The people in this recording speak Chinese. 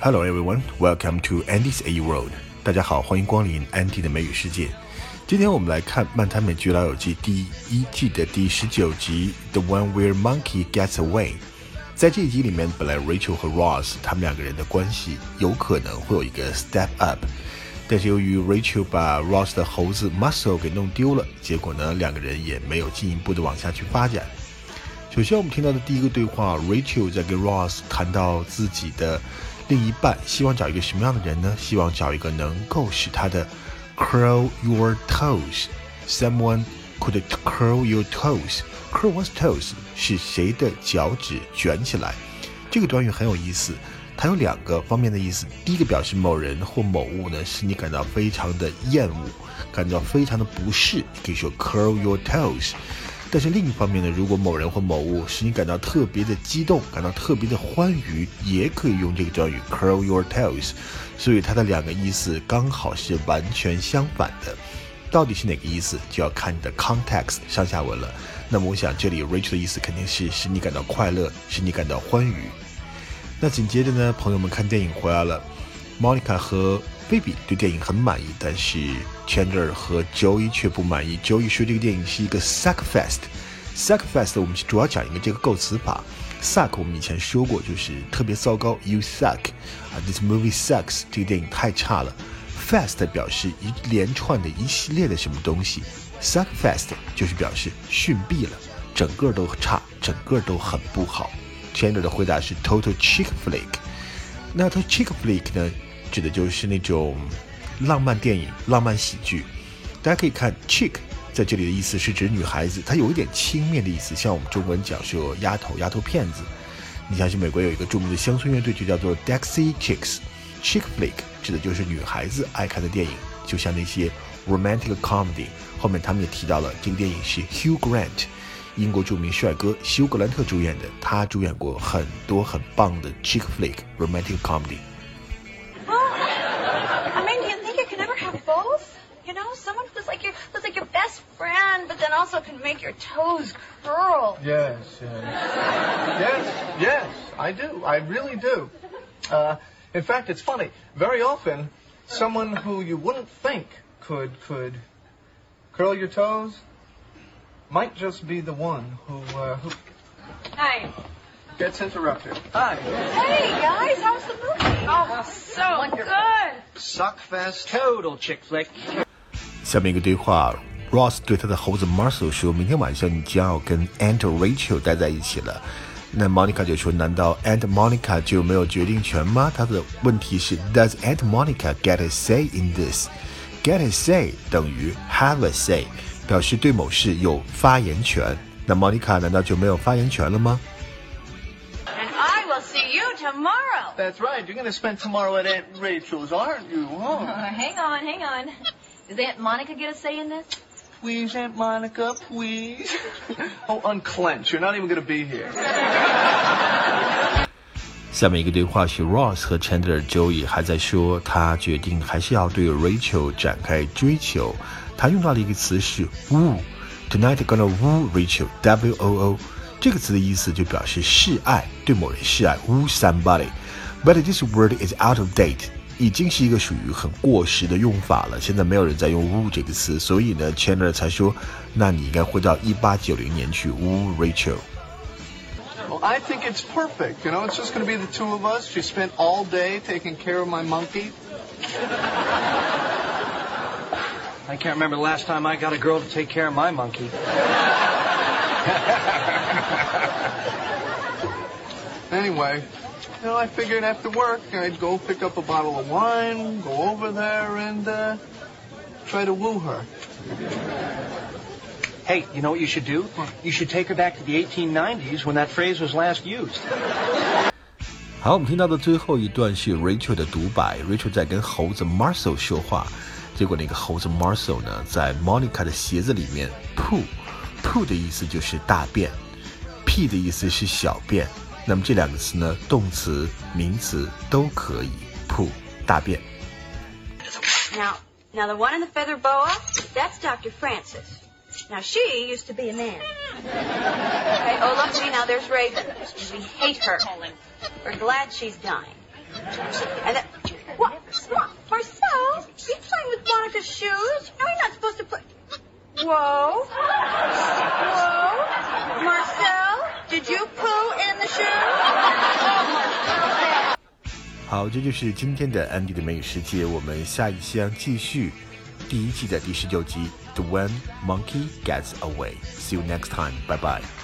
Hello everyone, welcome to Andy's A World. 大家好，欢迎光临 Andy 的美语世界。今天我们来看《漫谈美剧老友记》第一季的第十九集《The One Where Monkey Gets Away》。在这一集里面，本来 Rachel 和 Ross 他们两个人的关系有可能会有一个 step up，但是由于 Rachel 把 Ross 的猴子 Muscle 给弄丢了，结果呢，两个人也没有进一步的往下去发展。首先，我们听到的第一个对话，Rachel 在跟 Ross 谈到自己的另一半，希望找一个什么样的人呢？希望找一个能够使他的 curl your toes，someone could curl your toes。curl one's toes 是谁的脚趾卷起来？这个短语很有意思，它有两个方面的意思。第一个表示某人或某物呢，使你感到非常的厌恶，感到非常的不适，可以说 curl your toes。但是另一方面呢，如果某人或某物使你感到特别的激动，感到特别的欢愉，也可以用这个短语 curl your toes。所以它的两个意思刚好是完全相反的。到底是哪个意思，就要看你的 context 上下文了。那么我想这里 rich 的意思肯定是使你感到快乐，使你感到欢愉。那紧接着呢，朋友们看电影回来了，Monica 和 Baby 对电影很满意，但是 Chandler 和 Joey 却不满意。Joey 说这个电影是一个 suck fest。suck fest 我们主要讲一个这个构词法，suck 我们以前说过就是特别糟糕，you suck 啊，this movie sucks，这个电影太差了。fest 表示一连串的一系列的什么东西，suck fest 就是表示逊毙了，整个都差，整个都很不好。Chandler 的回答是 total chick flick。那 total chick flick 呢？指的就是那种浪漫电影、浪漫喜剧。大家可以看 chick 在这里的意思是指女孩子，它有一点轻蔑的意思，像我们中文讲说丫头、丫头片子。你相信美国有一个著名的乡村乐队就叫做 Dixie Chicks，chick flick 指的就是女孩子爱看的电影，就像那些 romantic comedy。后面他们也提到了这个电影是 Hugh Grant，英国著名帅哥休格兰特主演的，他主演过很多很棒的 chick flick romantic comedy。Also can make your toes curl. Yes, yes. yes, yes, I do. I really do. Uh, in fact, it's funny. Very often, someone who you wouldn't think could could curl your toes might just be the one who uh, who. Hi Gets interrupted. Hi. Hey guys, how's the movie? Oh, so Wonderful. good. Suckfest. Total chick flick. 下面一个对话 Ross 对他的猴子 Marcel 说：“明天晚上你将要跟 Aunt Rachel 待在一起了。”那 Monica 就说：“难道 Aunt Monica 就没有决定权吗？”他的问题是：Does Aunt Monica get a say in this？Get a say 等于 have a say，表示对某事有发言权。那 Monica 难道就没有发言权了吗 tomorrow. That's right. You're going to spend tomorrow at Aunt Rachel's, aren't you? Huh? hang on, hang on. Does Aunt Monica get a say in this? Please, Aunt Monica, please. oh, unclench. You're not even going to be here. 下面一个对话是 Ross 和 Chandler Joey 还在说，他决定还是要对 Rachel 展开追求。他用到的一个词是 woo。Tonight gonna woo Rachel. W O O 这个词的意思就表示示爱，对某人示爱，woo somebody。But this word is out of date. 已经是一个属于很过时的用法了。现在没有人在用“呜”这个词，所以呢，Chandler 才说，那你应该回到一八九零年去呜 Rachel。Well, I think it's perfect. You know, it's just going to be the two of us. She spent all day taking care of my monkey. I can't remember the last time I got a girl to take care of my monkey. anyway, you know, I figured after work I'd go pick up a bottle of wine, go over there, and uh, try to woo her. Hey, you know what you should do? You should take her back to the 1890s when that phrase was last used. 好，我们听到的最后一段是 Rachel 的独白。Rachel 在跟猴子 Marcel 说话，结果那个猴子 Marcel 呢，在 Monica 的鞋子里面 Poo 的意思就是大便，pee 的意思是小便。那么这两个词呢，动词、名词都可以。poo 大便。Now, now the one in the feather boa, that's Dr. Francis. Now she used to be a man. Okay. Oh, look, see now there's Raven. We hate her. We're glad she's dying. And then, what? What? Marcel, you playing with Monica's shoes? No, you're not supposed to play. Whoa. Marcel, did you poo in the shoes? Oh, Marcel. 好，这就是今天的 Andy 的美语世界。我们下一期将继续第一季的第十九集《The When Monkey Gets Away》。See you next time. Bye bye.